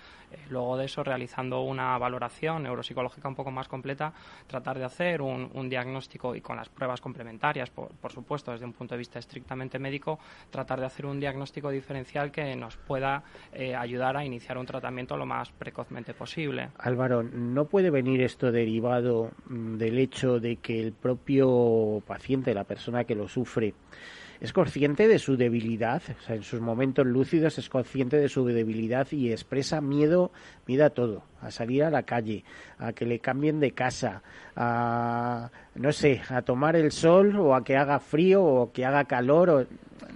Speaker 2: luego de eso, realizando una valoración neuropsicológica un poco más completa, tratar de hacer un, diagnóstico y con las pruebas complementarias, por, supuesto, desde un punto de vista estrictamente médico, tratar de hacer un diagnóstico diferencial que nos pueda eh, ayudar a iniciar un tratamiento lo más precozmente posible.
Speaker 1: Álvaro, ¿no puede venir esto derivado mm, del hecho de que el propio paciente, la persona que lo sufre, es consciente de su debilidad, o sea, en sus momentos lúcidos es consciente de su debilidad y expresa miedo, miedo a todo, a salir a la calle, a que le cambien de casa, a, no sé, a tomar el sol o a que haga frío o que haga calor, o,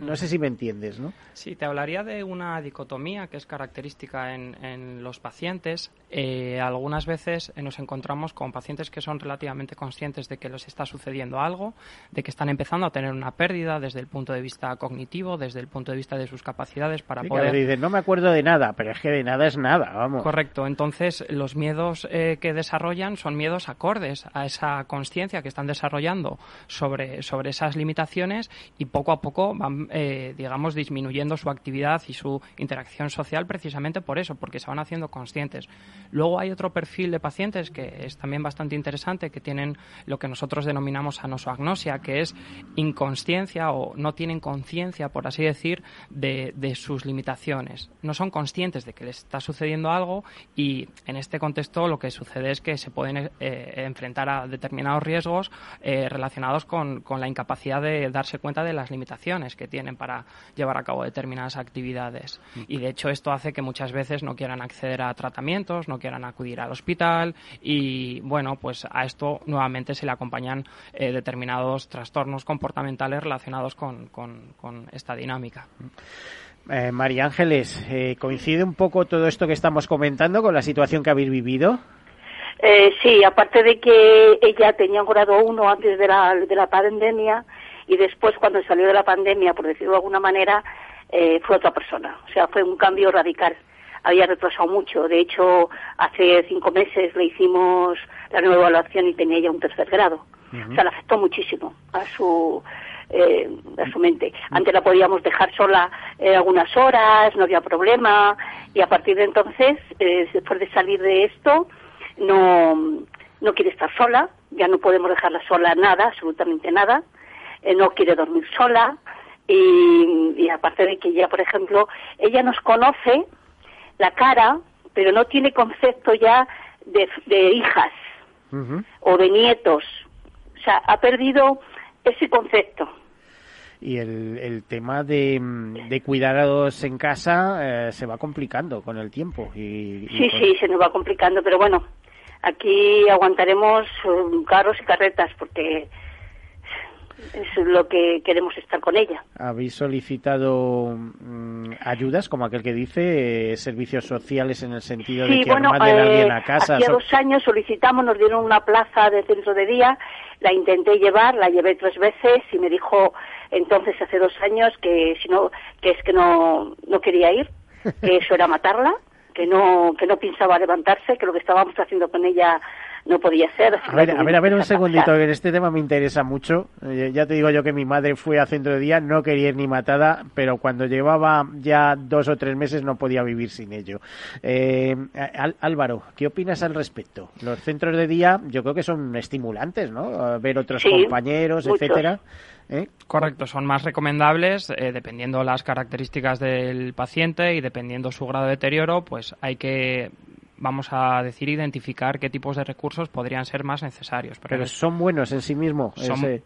Speaker 1: no sé si me entiendes, ¿no?
Speaker 2: Sí, te hablaría de una dicotomía que es característica en, en los pacientes. Eh, algunas veces eh, nos encontramos con pacientes que son relativamente conscientes de que les está sucediendo algo, de que están empezando a tener una pérdida desde el punto de vista cognitivo, desde el punto de vista de sus capacidades para poder.
Speaker 1: no me acuerdo de nada, pero es que de nada es nada, vamos.
Speaker 2: Correcto. Entonces, los miedos eh, que desarrollan son miedos acordes a esa conciencia que están desarrollando sobre, sobre esas limitaciones y poco a poco van, digamos, disminuyendo su actividad y su interacción social precisamente por eso, porque se van haciendo conscientes. Luego hay otro perfil de pacientes que es también bastante interesante, que tienen lo que nosotros denominamos anosoagnosia, que es inconsciencia o no tienen conciencia, por así decir, de, sus limitaciones. No son conscientes de que les está sucediendo algo y en este contexto lo que sucede es que se pueden eh, enfrentar a determinados riesgos eh, relacionados con, con la incapacidad de darse cuenta de las limitaciones que tienen para llevar a cabo determinadas actividades. Y de hecho esto hace que muchas veces no quieran acceder a tratamientos, no quieran acudir al hospital y bueno, pues a esto nuevamente se le acompañan eh, determinados trastornos comportamentales relacionados con, con, esta dinámica.
Speaker 1: Eh, María Ángeles, eh, ¿coincide un poco todo esto que estamos comentando con la situación que habéis vivido?
Speaker 6: Eh, sí, aparte de que ella tenía un grado 1 antes de la, de la pandemia y después cuando salió de la pandemia, por decirlo de alguna manera, eh, fue otra persona. O sea, fue un cambio radical. Había retrasado mucho. De hecho, hace cinco meses le hicimos la nueva evaluación y tenía ya un tercer grado. O sea, le afectó muchísimo a su, eh, a su mente. Antes la podíamos dejar sola eh, algunas horas, no había problema. Y a partir de entonces, eh, después de salir de esto, no, no quiere estar sola. Ya no podemos dejarla sola nada, absolutamente nada. Eh, no quiere dormir sola y, aparte de que ella, por ejemplo, ella nos conoce la cara, pero no tiene concepto ya de, hijas o de nietos. O sea, ha perdido ese concepto.
Speaker 1: Y el, el tema de, de cuidados en casa eh, se va complicando con el tiempo. Y,
Speaker 6: sí, sí, se nos va complicando, pero bueno, aquí aguantaremos um, carros y carretas porque es lo que queremos estar con ella.
Speaker 1: ¿Habéis solicitado mm, ayudas, como aquel que dice, eh, servicios sociales en el sentido de que
Speaker 6: bueno,
Speaker 1: manden a alguien a eh, casa?
Speaker 6: Hace dos años solicitamos, nos dieron una plaza de centro de día, la intenté llevar, la llevé tres veces y me dijo entonces hace dos años que si no, que es que no, no quería ir, que eso era matarla, que no, que no pensaba levantarse, que lo que estábamos haciendo con ella no podía ser.
Speaker 1: A ver, a ver, a ver un segundito, que en este tema me interesa mucho. Eh, ya te digo yo que mi madre fue a centro de día, no quería ir ni matada, pero cuando llevaba ya dos o tres meses no podía vivir sin ello. Eh, Álvaro, ¿qué opinas al respecto? Los centros de día yo creo que son estimulantes, ¿no? Ver otros compañeros, etcétera.
Speaker 2: ¿Eh? Correcto, son más recomendables dependiendo las características del paciente y dependiendo su grado de deterioro, pues hay que vamos a decir, identificar qué tipos de recursos podrían ser más necesarios.
Speaker 1: Pero, son buenos en sí mismos.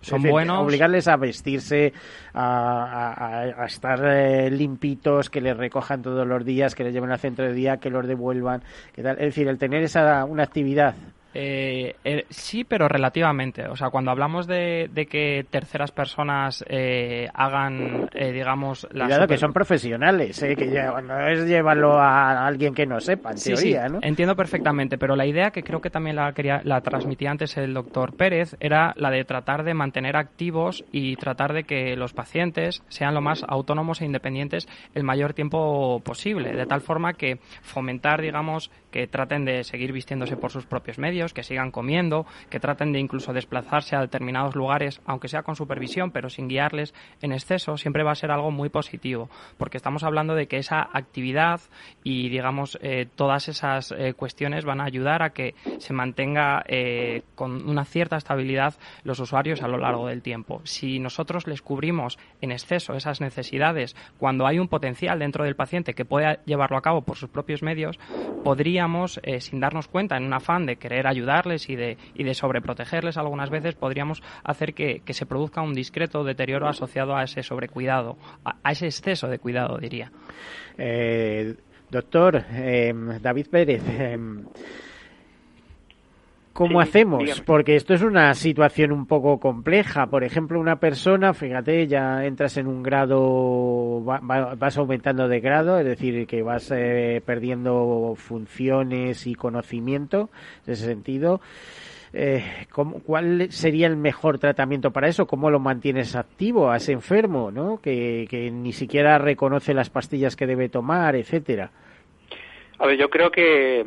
Speaker 2: Son, buenos.
Speaker 1: Obligarles a vestirse, a, estar eh, limpitos, que les recojan todos los días, que les lleven al centro de día, que los devuelvan. Es decir, el tener esa una actividad
Speaker 2: eh, eh, sí, pero relativamente. O sea, cuando hablamos de, que terceras personas eh, hagan, eh, digamos,
Speaker 1: las. Cuidado que son profesionales, que no es llevarlo a alguien que no sepa, en teoría, ¿no?
Speaker 2: Entiendo perfectamente, pero la idea que creo que también la, quería, la transmitía antes el doctor Pérez era la de tratar de mantener activos y tratar de que los pacientes sean lo más autónomos e independientes el mayor tiempo posible, de tal forma que fomentar, digamos, que traten de seguir vistiéndose por sus propios medios que sigan comiendo, que traten de incluso desplazarse a determinados lugares, aunque sea con supervisión, pero sin guiarles en exceso, siempre va a ser algo muy positivo, porque estamos hablando de que esa actividad y, digamos, eh, todas esas eh, cuestiones van a ayudar a que se mantenga eh, con una cierta estabilidad los usuarios a lo largo del tiempo. Si nosotros les cubrimos en exceso esas necesidades cuando hay un potencial dentro del paciente que pueda llevarlo a cabo por sus propios medios, podríamos, sin darnos cuenta, en un afán de querer ayudarles y de, y de sobreprotegerles algunas veces, podríamos hacer que, se produzca un discreto deterioro asociado a ese sobrecuidado, a, ese exceso de cuidado, diría.
Speaker 1: Eh, doctor eh, David Pérez. Eh, ¿Cómo
Speaker 3: Sí,
Speaker 1: hacemos?
Speaker 3: dígame.
Speaker 1: Porque esto es una situación un poco compleja. Por ejemplo, una persona, fíjate, ya entras en un grado, va- va- vas aumentando de grado, es decir, que vas eh, perdiendo funciones y conocimiento en ese sentido. Eh, ¿cómo- ¿Cuál sería el mejor tratamiento para eso? ¿Cómo lo mantienes activo a ese enfermo, ¿no? que, que ni siquiera reconoce las pastillas que debe tomar, etcétera?
Speaker 3: A ver, yo creo que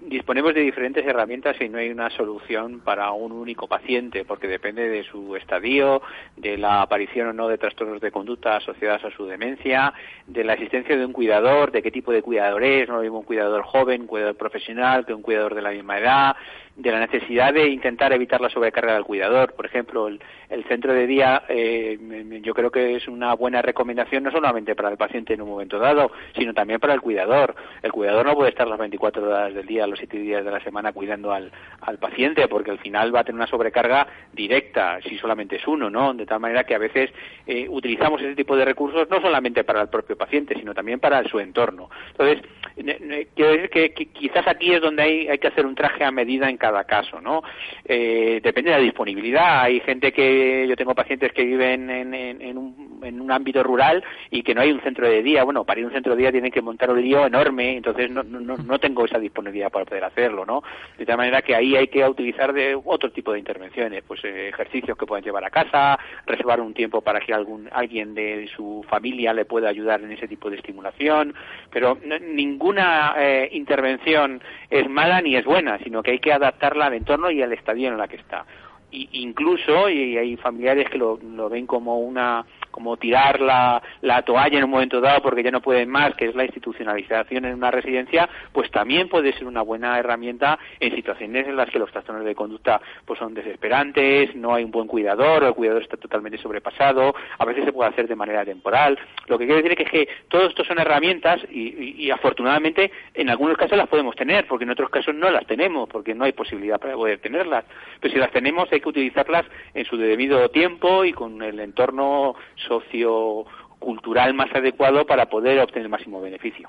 Speaker 3: disponemos de diferentes herramientas y no hay una solución para un único paciente, porque depende de su estadio, de la aparición o no de trastornos de conducta asociados a su demencia, de la existencia de un cuidador, de qué tipo de cuidador es, no lo mismo un cuidador joven, un cuidador profesional que un cuidador de la misma edad, de la necesidad de intentar evitar la sobrecarga del cuidador. Por ejemplo, el, el centro de día eh, yo creo que es una buena recomendación no solamente para el paciente en un momento dado, sino también para el cuidador. El cuidador no puede estar las 24 horas del día, los 7 días de la semana cuidando al, al paciente, porque al final va a tener una sobrecarga directa, si solamente es uno, ¿no? De tal manera que a veces eh, utilizamos ese tipo de recursos no solamente para el propio paciente, sino también para su entorno. Entonces, quiero decir que, que quizás aquí es donde hay, que hacer un traje a medida en cada caso, ¿no? Eh, depende de la disponibilidad. Hay gente que, yo tengo pacientes que viven en, en- un, en un ámbito rural y que no hay un centro de día. Bueno, para ir a un centro de día tienen que montar un lío enorme, entonces no, no, no- tengo esa disponibilidad para poder hacerlo, ¿no? De tal manera que ahí hay que utilizar de otro tipo de intervenciones, pues eh, ejercicios que puedan llevar a casa, reservar un tiempo para que algún alguien de su familia le pueda ayudar en ese tipo de estimulación, pero no- ninguna eh, intervención es mala ni es buena, sino que hay que adaptarla al entorno y al estadio en la que está. Y, incluso, y hay familiares que lo, lo ven como una como tirar la, la toalla en un momento dado porque ya no pueden más, que es la institucionalización en una residencia, pues también puede ser una buena herramienta en situaciones en las que los trastornos de conducta pues son desesperantes, no hay un buen cuidador, o el cuidador está totalmente sobrepasado, a veces se puede hacer de manera temporal. Lo que quiero decir es que todo esto son herramientas y, y- y afortunadamente en algunos casos las podemos tener, porque en otros casos no las tenemos, porque no hay posibilidad para poder tenerlas. Pero si las tenemos hay que utilizarlas en su debido tiempo y con el entorno sociocultural más adecuado para poder obtener el máximo beneficio.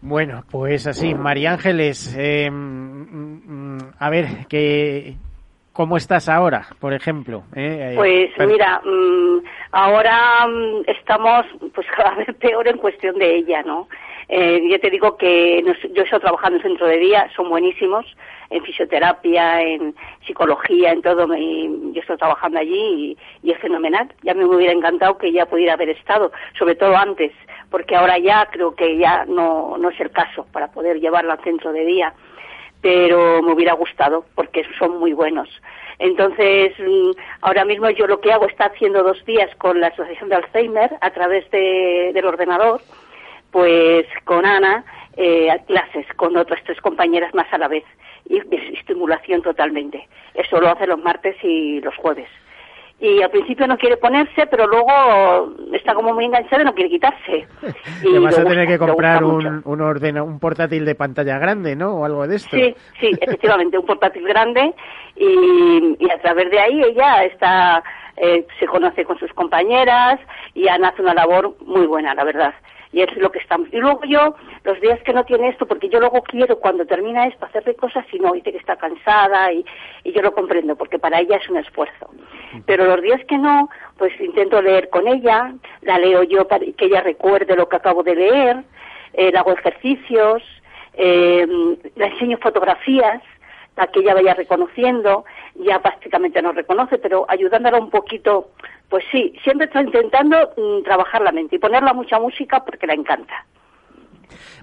Speaker 1: Bueno, pues así, María Ángeles, eh, mm, mm, a ver, que, ¿cómo estás ahora, por ejemplo? Eh, eh,
Speaker 6: Pues
Speaker 1: per-
Speaker 6: mira, mm, ahora estamos pues cada vez peor en cuestión de ella, ¿no? Eh, yo te digo que nos- yo he trabajando en centro de día, son buenísimos, en fisioterapia, en psicología, en todo, me, yo estoy trabajando allí y, es fenomenal. Ya me hubiera encantado que ella pudiera haber estado, sobre todo antes, porque ahora ya creo que ya no, no es el caso para poder llevarla al centro de día pero me hubiera gustado porque son muy buenos. Entonces, mm, ahora mismo yo lo que hago está haciendo dos días con la Asociación de Alzheimer a través de- del ordenador, pues con Ana, eh, clases con otras tres compañeras más a la vez. Y es estimulación totalmente. Eso lo hace los martes y los jueves. Y al principio no quiere ponerse, pero luego está como muy enganchada y no quiere quitarse. Y
Speaker 1: Te vas
Speaker 6: le
Speaker 1: a tener
Speaker 6: gusta,
Speaker 1: que
Speaker 6: le
Speaker 1: comprar un, un, ordena- un portátil de pantalla grande, ¿no? O algo de esto.
Speaker 6: Sí, sí, efectivamente, un portátil grande y, y a través de ahí ella está, eh, se conoce con sus compañeras y Ana hace una labor muy buena, la verdad. Y es lo que estamos. Y luego yo, los días que no tiene esto, porque yo luego quiero cuando termina esto hacerle cosas y no, dice que está cansada y, y yo lo comprendo, porque para ella es un esfuerzo. Pero los días que no, pues intento leer con ella, la leo yo para que ella recuerde lo que acabo de leer, eh, le hago ejercicios, eh, le enseño fotografías para que ella vaya reconociendo, ya prácticamente no reconoce, pero ayudándola un poquito, pues sí, siempre estoy intentando mm, trabajar la mente y ponerla mucha música porque la encanta.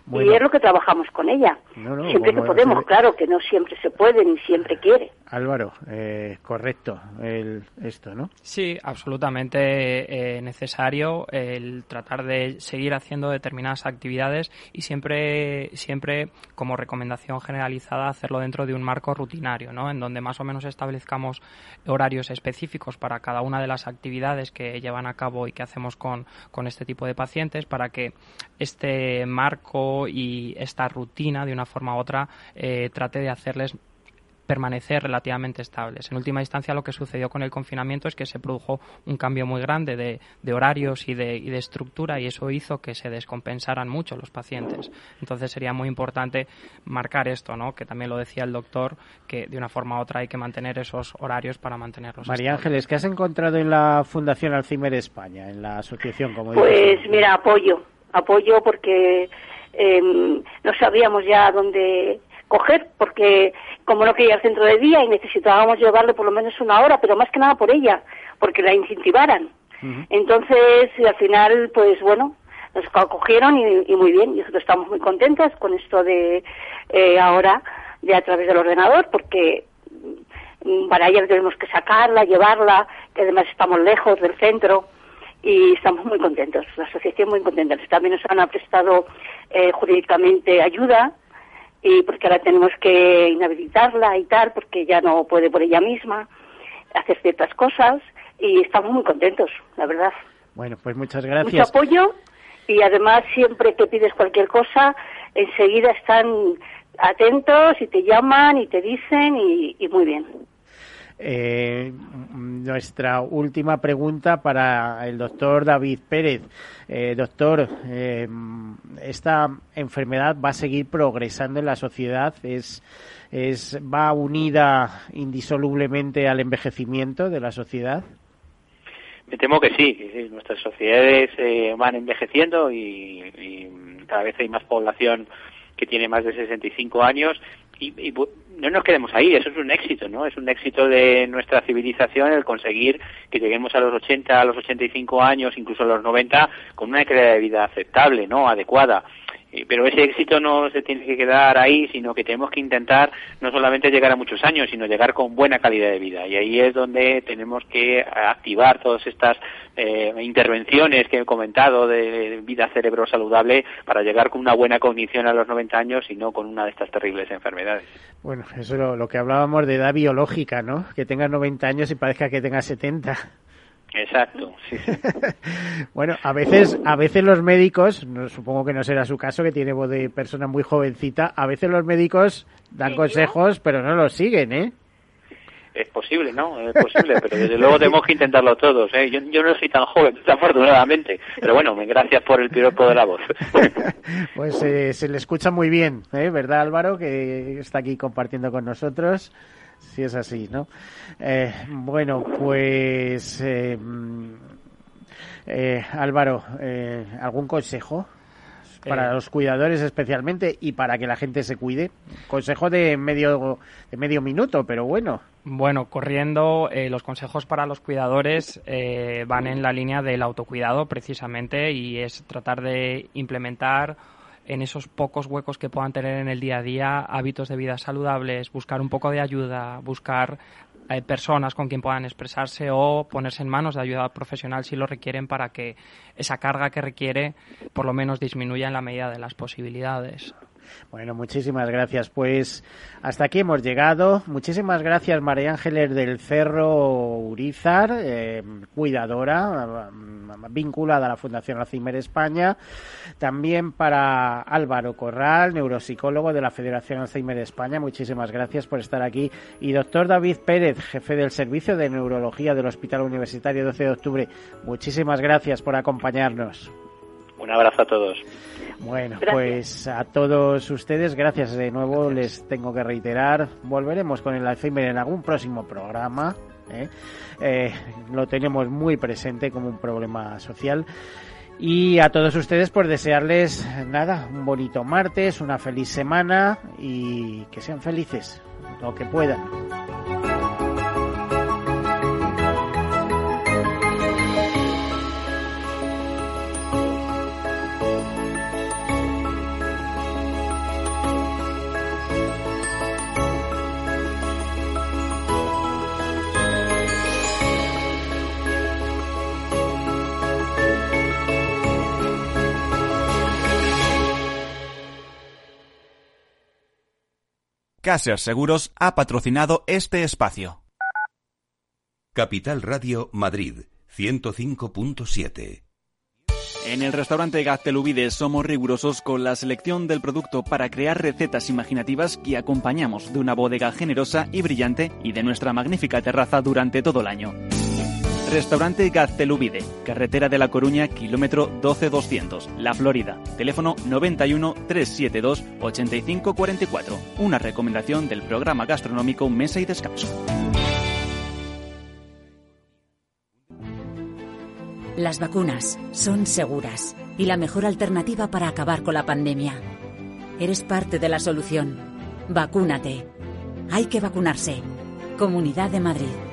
Speaker 1: Bueno.
Speaker 6: Y es lo que trabajamos con ella.
Speaker 1: No, no,
Speaker 6: siempre que podemos, claro, que no siempre se puede ni siempre quiere.
Speaker 1: Álvaro, eh, correcto, el, esto, ¿no?
Speaker 2: Sí, absolutamente eh, necesario el tratar de seguir haciendo determinadas actividades y siempre, siempre como recomendación generalizada hacerlo dentro de un marco rutinario, ¿no? En donde más o menos establezcamos horarios específicos para cada una de las actividades que llevan a cabo y que hacemos con, con este tipo de pacientes para que este marco y esta rutina de una forma u otra eh, trate de hacerles permanecer relativamente estables. En última instancia, lo que sucedió con el confinamiento es que se produjo un cambio muy grande de, de horarios y de, y de, estructura y eso hizo que se descompensaran mucho los pacientes. Entonces sería muy importante marcar esto, ¿no? que también lo decía el doctor, que de una forma u otra hay que mantener esos horarios para mantenerlos.
Speaker 1: María Ángeles, ¿qué has encontrado en la Fundación Alzheimer España, en la asociación? Como
Speaker 6: pues mira, apoyo, apoyo porque eh, no sabíamos ya dónde coger porque como no quería el centro de día y necesitábamos llevarle por lo menos una hora, pero más que nada por ella, porque la incentivaran. Entonces, al final, pues bueno, nos acogieron y, muy bien, y nosotros estamos muy contentos con esto de eh, ahora, de a través del ordenador, porque mm, para ella tenemos que sacarla, llevarla, que además estamos lejos del centro y estamos muy contentos, la asociación muy contenta. También nos han prestado eh, jurídicamente ayuda y porque ahora tenemos que inhabilitarla y tal, porque ya no puede por ella misma hacer ciertas cosas y estamos muy contentos, la verdad.
Speaker 1: Bueno, pues muchas gracias.
Speaker 6: Mucho apoyo y además siempre que pides cualquier cosa, enseguida están atentos y te llaman y te dicen y, y muy bien.
Speaker 1: Eh, nuestra última pregunta para el doctor David Pérez. Eh, doctor, eh, esta enfermedad va a seguir progresando en la sociedad, es, es, va unida indisolublemente al envejecimiento de la sociedad.
Speaker 3: Me temo que sí, nuestras sociedades eh, van envejeciendo y, cada vez hay más población que tiene más de 65 años y, y, no nos quedemos ahí, eso es un éxito, ¿no? Es un éxito de nuestra civilización el conseguir que lleguemos a los 80, a los 85 años, incluso a los 90, con una calidad de vida aceptable, ¿no? Adecuada. Eh, pero ese éxito no se tiene que quedar ahí, sino que tenemos que intentar no solamente llegar a muchos años, sino llegar con buena calidad de vida. Y ahí es donde tenemos que activar todas estas eh, intervenciones que he comentado de vida cerebro saludable para llegar con una buena cognición a los 90 años y no con una de estas terribles enfermedades.
Speaker 1: Bueno, eso es lo, que hablábamos de edad biológica, ¿no? Que tengas 90 años y parezca que tengas 70.
Speaker 3: Exacto, sí, sí.
Speaker 1: bueno, a veces, a veces los médicos, no, supongo que no será su caso, que tiene voz de persona muy jovencita, a veces los médicos dan consejos, pero no los siguen, ¿eh?
Speaker 3: Es posible, ¿no? Es posible, pero desde luego tenemos que intentarlo todos, ¿eh? Yo, yo no soy tan joven, afortunadamente, pero bueno, gracias por el piropo de la voz.
Speaker 1: pues eh, se le escucha muy bien, ¿eh? ¿Verdad, Álvaro? Que está aquí compartiendo con nosotros si es así, ¿no? Eh, bueno, pues eh, eh, Álvaro, eh, ¿algún consejo para
Speaker 2: Eh.
Speaker 1: los cuidadores especialmente y para que la gente se cuide? Consejo de medio de medio minuto, pero bueno.
Speaker 2: Bueno, corriendo, eh, los consejos para los cuidadores eh, van en la línea del autocuidado precisamente y es tratar de implementar en esos pocos huecos que puedan tener en el día a día hábitos de vida saludables, buscar un poco de ayuda, buscar eh, personas con quien puedan expresarse o ponerse en manos de ayuda profesional si lo requieren para que esa carga que requiere por lo menos disminuya en la medida de las posibilidades.
Speaker 1: Bueno, muchísimas gracias. Pues hasta aquí hemos llegado. Muchísimas gracias, María Ángeles del Cerro Urizar, eh, cuidadora, vinculada a la Fundación Alzheimer España. También para Álvaro Corral, neuropsicólogo de la Federación Alzheimer España. Muchísimas gracias por estar aquí. Y doctor David Pérez, jefe del Servicio de Neurología del Hospital Universitario 12 de Octubre. Muchísimas gracias por acompañarnos.
Speaker 3: Un abrazo a todos.
Speaker 1: Bueno, gracias. pues a todos ustedes, gracias de nuevo, les tengo que reiterar. Volveremos con el Alzheimer en algún próximo programa. ¿eh? Eh, lo tenemos muy presente como un problema social. Y a todos ustedes, por desearles nada, un bonito martes, una feliz semana y que sean felices, lo que puedan.
Speaker 7: Caser Seguros ha patrocinado este espacio.
Speaker 4: Capital Radio Madrid 105.7
Speaker 7: En el restaurante Gaztelubide somos rigurosos con la selección del producto para crear recetas imaginativas que acompañamos de una bodega generosa y brillante y de nuestra magnífica terraza durante todo el año. Restaurante Gaztelubide, carretera de La Coruña, kilómetro 12200, La Florida. Teléfono 91 372 8544. Una recomendación del programa gastronómico Mesa y Descanso.
Speaker 5: Las vacunas son seguras y la mejor alternativa para acabar con la pandemia. Eres parte de la solución. Vacúnate. Hay que vacunarse. Comunidad de Madrid.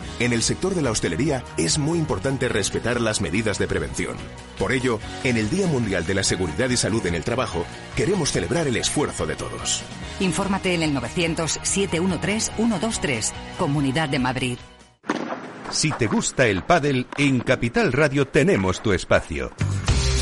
Speaker 8: En el sector de la hostelería es muy importante respetar las medidas de prevención. Por ello, en el Día Mundial de la Seguridad y Salud en el Trabajo, queremos celebrar el esfuerzo de todos.
Speaker 9: Infórmate en el 900-713-123, Comunidad de Madrid.
Speaker 4: Si te gusta el pádel, en Capital Radio tenemos tu espacio.